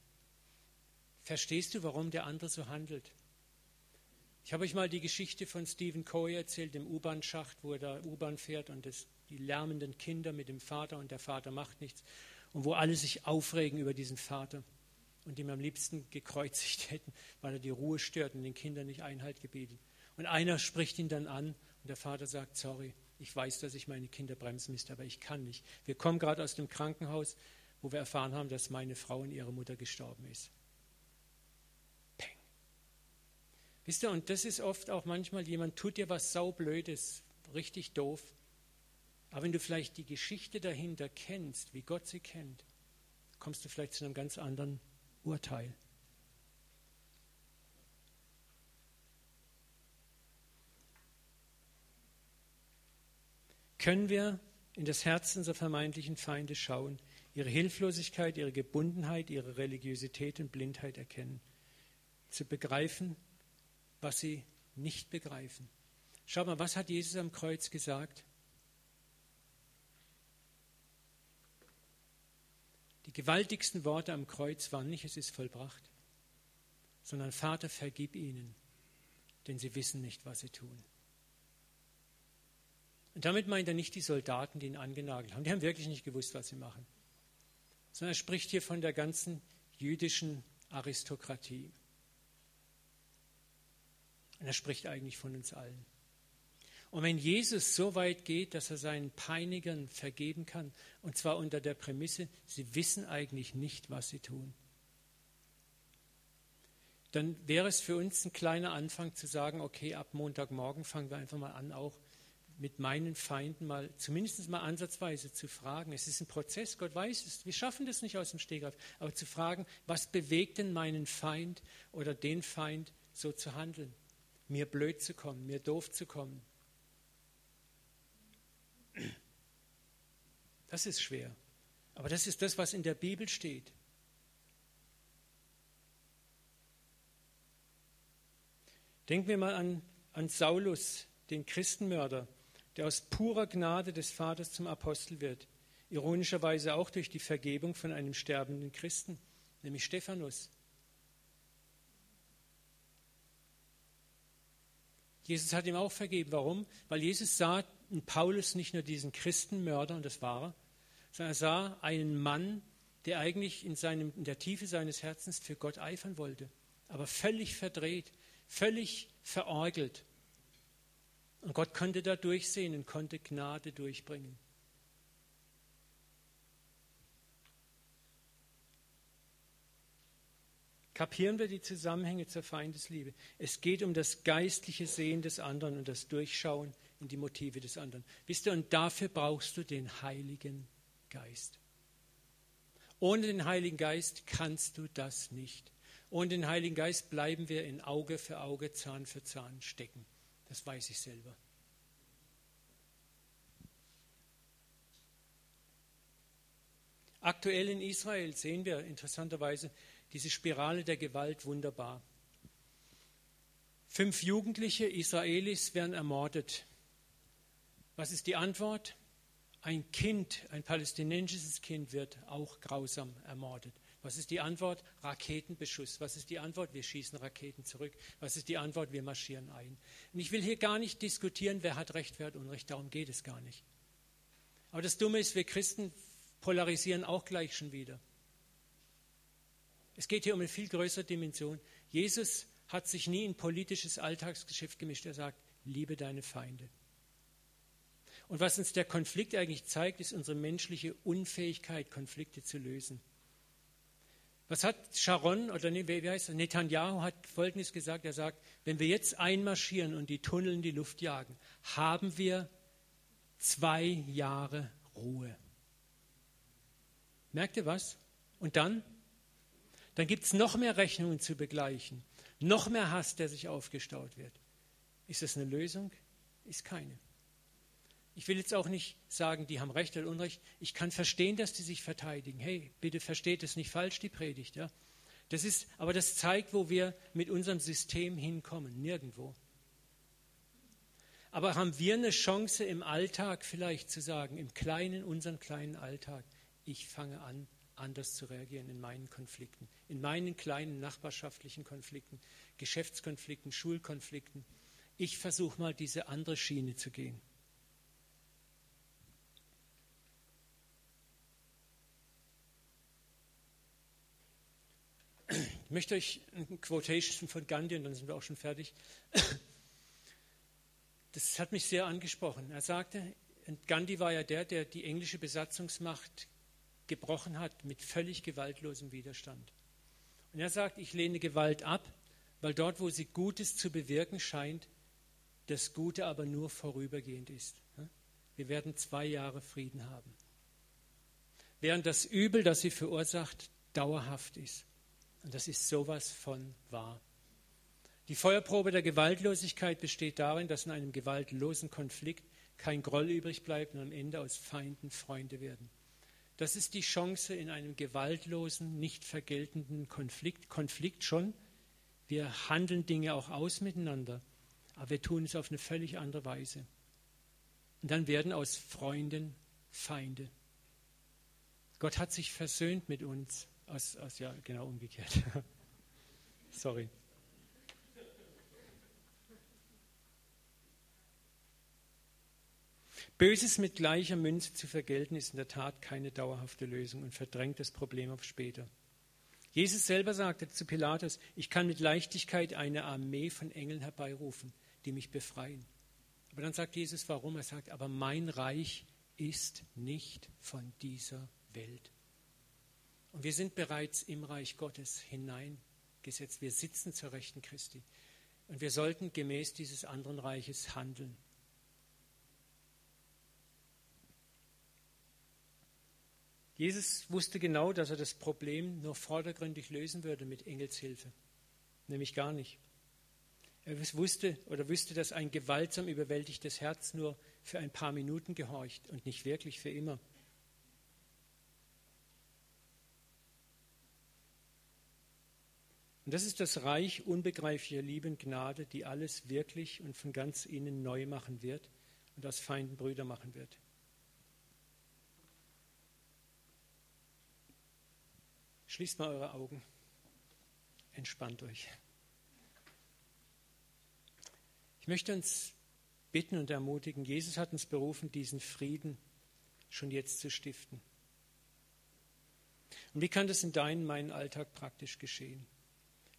Verstehst du, warum der andere so handelt? Ich habe euch mal die Geschichte von Stephen Coy erzählt, dem U-Bahn-Schacht, wo er da U-Bahn fährt und das, die lärmenden Kinder mit dem Vater und der Vater macht nichts und wo alle sich aufregen über diesen Vater und ihm am liebsten gekreuzigt hätten, weil er die Ruhe stört und den Kindern nicht Einhalt gebietet. Und einer spricht ihn dann an und der Vater sagt, sorry, ich weiß, dass ich meine Kinder bremsen müsste, aber ich kann nicht. Wir kommen gerade aus dem Krankenhaus, wo wir erfahren haben, dass meine Frau und ihre Mutter gestorben ist. Peng. Wisst ihr, und das ist oft auch manchmal, jemand tut dir was saublödes, richtig doof. Aber wenn du vielleicht die Geschichte dahinter kennst, wie Gott sie kennt, kommst du vielleicht zu einem ganz anderen Urteil. Können wir in das Herz unserer vermeintlichen Feinde schauen, ihre Hilflosigkeit, ihre Gebundenheit, ihre Religiosität und Blindheit erkennen, zu begreifen, was sie nicht begreifen. Schau mal, was hat Jesus am Kreuz gesagt? Die gewaltigsten Worte am Kreuz waren nicht, es ist vollbracht, sondern Vater, vergib ihnen, denn sie wissen nicht, was sie tun. Und damit meint er nicht die Soldaten, die ihn angenagelt haben. Die haben wirklich nicht gewusst, was sie machen. Sondern er spricht hier von der ganzen jüdischen Aristokratie. Und er spricht eigentlich von uns allen. Und wenn Jesus so weit geht, dass er seinen Peinigern vergeben kann, und zwar unter der Prämisse, sie wissen eigentlich nicht, was sie tun, dann wäre es für uns ein kleiner Anfang zu sagen, okay, ab Montagmorgen fangen wir einfach mal an, auch mit meinen Feinden mal zumindest mal ansatzweise zu fragen. Es ist ein Prozess, Gott weiß es. Wir schaffen das nicht aus dem Stegreif. Aber zu fragen, was bewegt denn meinen Feind oder den Feind so zu handeln? Mir blöd zu kommen, mir doof zu kommen. Das ist schwer. Aber das ist das, was in der Bibel steht. Denken wir mal an, an Saulus, den Christenmörder der aus purer Gnade des Vaters zum Apostel wird. Ironischerweise auch durch die Vergebung von einem sterbenden Christen, nämlich Stephanus. Jesus hat ihm auch vergeben. Warum? Weil Jesus sah in Paulus nicht nur diesen Christenmörder, und das war er, sondern er sah einen Mann, der eigentlich in, seinem, in der Tiefe seines Herzens für Gott eifern wollte, aber völlig verdreht, völlig verorgelt. Und Gott konnte da durchsehen und konnte Gnade durchbringen. Kapieren wir die Zusammenhänge zur Feindesliebe. Es geht um das geistliche Sehen des anderen und das Durchschauen in die Motive des anderen. Wisst ihr, und dafür brauchst du den Heiligen Geist. Ohne den Heiligen Geist kannst du das nicht. Ohne den Heiligen Geist bleiben wir in Auge für Auge, Zahn für Zahn stecken. Das weiß ich selber. Aktuell in Israel sehen wir interessanterweise diese Spirale der Gewalt wunderbar. Fünf Jugendliche Israelis werden ermordet. Was ist die Antwort? Ein Kind, ein palästinensisches Kind wird auch grausam ermordet. Was ist die Antwort? Raketenbeschuss. Was ist die Antwort? Wir schießen Raketen zurück. Was ist die Antwort? Wir marschieren ein. Und ich will hier gar nicht diskutieren, wer hat Recht, wer hat Unrecht. Darum geht es gar nicht. Aber das Dumme ist, wir Christen polarisieren auch gleich schon wieder. Es geht hier um eine viel größere Dimension. Jesus hat sich nie in politisches Alltagsgeschäft gemischt. Er sagt, liebe deine Feinde. Und was uns der Konflikt eigentlich zeigt, ist unsere menschliche Unfähigkeit, Konflikte zu lösen. Was hat Sharon oder wie heißt er? Netanyahu hat Folgendes gesagt. Er sagt, wenn wir jetzt einmarschieren und die Tunnel in die Luft jagen, haben wir Zwei Jahre Ruhe. Merkt ihr was? Und dann? Dann gibt es noch mehr Rechnungen zu begleichen, noch mehr Hass, der sich aufgestaut wird. Ist das eine Lösung? Ist keine. Ich will jetzt auch nicht sagen, die haben Recht oder Unrecht. Ich kann verstehen, dass die sich verteidigen. Hey, bitte versteht es nicht falsch, die Predigt. Ja? Das ist, aber das zeigt, wo wir mit unserem System hinkommen. Nirgendwo. Aber haben wir eine Chance im Alltag vielleicht zu sagen, im kleinen, unseren kleinen Alltag, ich fange an, anders zu reagieren in meinen Konflikten, in meinen kleinen nachbarschaftlichen Konflikten, Geschäftskonflikten, Schulkonflikten. Ich versuche mal diese andere Schiene zu gehen. Ich möchte euch ein Quotation von Gandhi, und dann sind wir auch schon fertig. Das hat mich sehr angesprochen. Er sagte, Gandhi war ja der, der die englische Besatzungsmacht gebrochen hat mit völlig gewaltlosem Widerstand. Und er sagt, ich lehne Gewalt ab, weil dort, wo sie Gutes zu bewirken scheint, das Gute aber nur vorübergehend ist. Wir werden zwei Jahre Frieden haben. Während das Übel, das sie verursacht, dauerhaft ist. Und das ist sowas von wahr. Die Feuerprobe der Gewaltlosigkeit besteht darin, dass in einem gewaltlosen Konflikt kein Groll übrig bleibt und am Ende aus Feinden Freunde werden. Das ist die Chance in einem gewaltlosen, nicht vergeltenden Konflikt. Konflikt schon. Wir handeln Dinge auch aus miteinander, aber wir tun es auf eine völlig andere Weise. Und dann werden aus Freunden Feinde. Gott hat sich versöhnt mit uns. Aus, aus, ja, genau umgekehrt. Sorry. Böses mit gleicher Münze zu vergelten, ist in der Tat keine dauerhafte Lösung und verdrängt das Problem auf später. Jesus selber sagte zu Pilatus, ich kann mit Leichtigkeit eine Armee von Engeln herbeirufen, die mich befreien. Aber dann sagt Jesus, warum? Er sagt, aber mein Reich ist nicht von dieser Welt. Und wir sind bereits im Reich Gottes hineingesetzt. Wir sitzen zur Rechten Christi. Und wir sollten gemäß dieses anderen Reiches handeln. Jesus wusste genau, dass er das Problem nur vordergründig lösen würde mit Engelshilfe. Nämlich gar nicht. Er wusste oder wüsste, dass ein gewaltsam überwältigtes Herz nur für ein paar Minuten gehorcht und nicht wirklich für immer. Und das ist das Reich unbegreiflicher Liebe und Gnade, die alles wirklich und von ganz innen neu machen wird und aus Feinden Brüder machen wird. Schließt mal eure Augen. Entspannt euch. Ich möchte uns bitten und ermutigen, Jesus hat uns berufen, diesen Frieden schon jetzt zu stiften. Und wie kann das in deinem, meinem Alltag praktisch geschehen?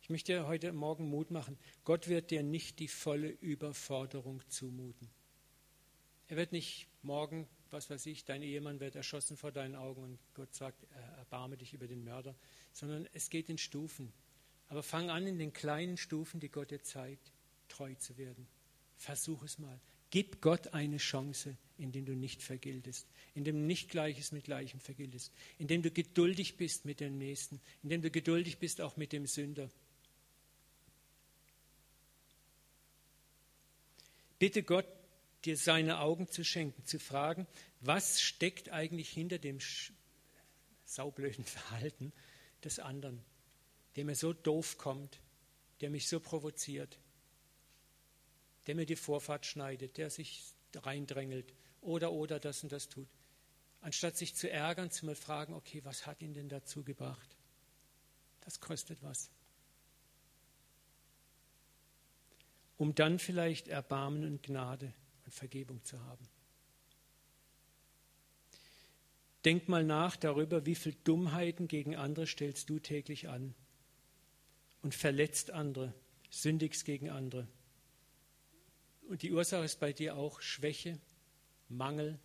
Ich möchte dir heute Morgen Mut machen. Gott wird dir nicht die volle Überforderung zumuten. Er wird nicht morgen, was weiß ich, dein Ehemann wird erschossen vor deinen Augen und Gott sagt, erbarme dich über den Mörder, sondern es geht in Stufen. Aber fang an, in den kleinen Stufen, die Gott dir zeigt, treu zu werden. Versuch es mal. Gib Gott eine Chance, indem du nicht vergiltest, indem du nicht Gleiches mit Gleichem vergiltest, indem du geduldig bist mit dem Nächsten, indem du geduldig bist auch mit dem Sünder. Bitte Gott, dir seine Augen zu schenken, zu fragen, was steckt eigentlich hinter dem saublöden Verhalten des anderen, der mir so doof kommt, der mich so provoziert, der mir die Vorfahrt schneidet, der sich reindrängelt oder oder das und das tut. Anstatt sich zu ärgern, zu mal fragen, okay, was hat ihn denn dazu gebracht? Das kostet was. Um dann vielleicht Erbarmen und Gnade und Vergebung zu haben. Denk mal nach darüber, wie viel Dummheiten gegen andere stellst du täglich an und verletzt andere, sündigst gegen andere. Und die Ursache ist bei dir auch Schwäche, Mangel,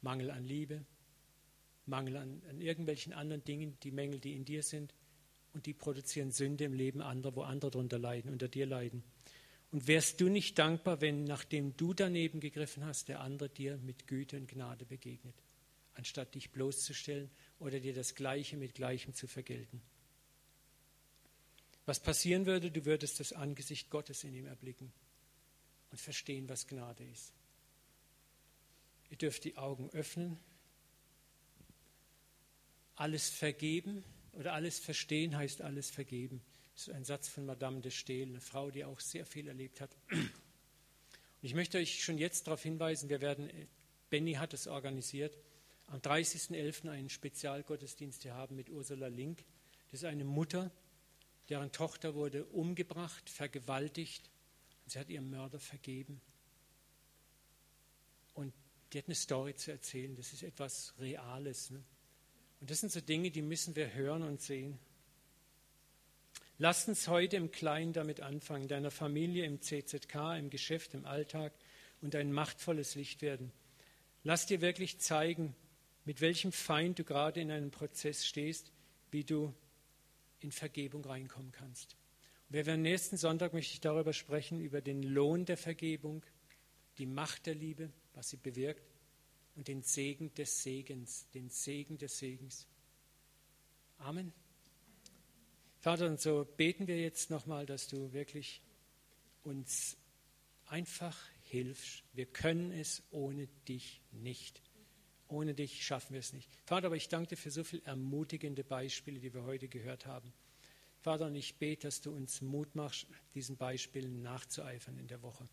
Mangel an Liebe, Mangel an, an irgendwelchen anderen Dingen, die Mängel, die in dir sind. Und die produzieren Sünde im Leben anderer, wo andere darunter leiden, unter dir leiden. Und wärst du nicht dankbar, wenn, nachdem du daneben gegriffen hast, der andere dir mit Güte und Gnade begegnet, anstatt dich bloßzustellen oder dir das Gleiche mit Gleichem zu vergelten? Was passieren würde, du würdest das Angesicht Gottes in ihm erblicken und verstehen, was Gnade ist. Ihr dürft die Augen öffnen, alles vergeben oder alles verstehen heißt alles vergeben. Das ist ein Satz von Madame de Stael, eine Frau, die auch sehr viel erlebt hat. Und ich möchte euch schon jetzt darauf hinweisen, wir werden, Benny hat es organisiert, am 30.11. einen Spezialgottesdienst hier haben mit Ursula Link. Das ist eine Mutter, deren Tochter wurde umgebracht, vergewaltigt und sie hat ihrem Mörder vergeben. Und die hat eine Story zu erzählen, das ist etwas Reales. Ne? Und das sind so Dinge, die müssen wir hören und sehen. Lasst uns heute im Kleinen damit anfangen, deiner Familie, im CZK, im Geschäft, im Alltag und ein machtvolles Licht werden. Lass dir wirklich zeigen, mit welchem Feind du gerade in einem Prozess stehst, wie du in Vergebung reinkommen kannst. Und wir werden nächsten Sonntag möchte ich darüber sprechen, über den Lohn der Vergebung, die Macht der Liebe, was sie bewirkt, und den Segen des Segens, den Segen des Segens. Amen. Vater, und so beten wir jetzt nochmal, dass du wirklich uns einfach hilfst. Wir können es ohne dich nicht. Ohne dich schaffen wir es nicht. Vater, aber ich danke dir für so viele ermutigende Beispiele, die wir heute gehört haben. Vater, und ich bete, dass du uns Mut machst, diesen Beispielen nachzueifern in der Woche.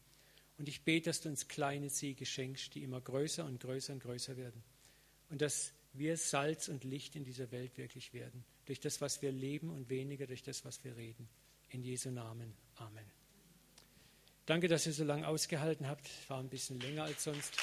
Und ich bete, dass du uns kleine Siege schenkst, die immer größer und größer und größer werden. Und dass wir Salz und Licht in dieser Welt wirklich werden. Durch das, was wir leben und weniger durch das, was wir reden. In Jesu Namen. Amen. Danke, dass ihr so lange ausgehalten habt. War ein bisschen länger als sonst.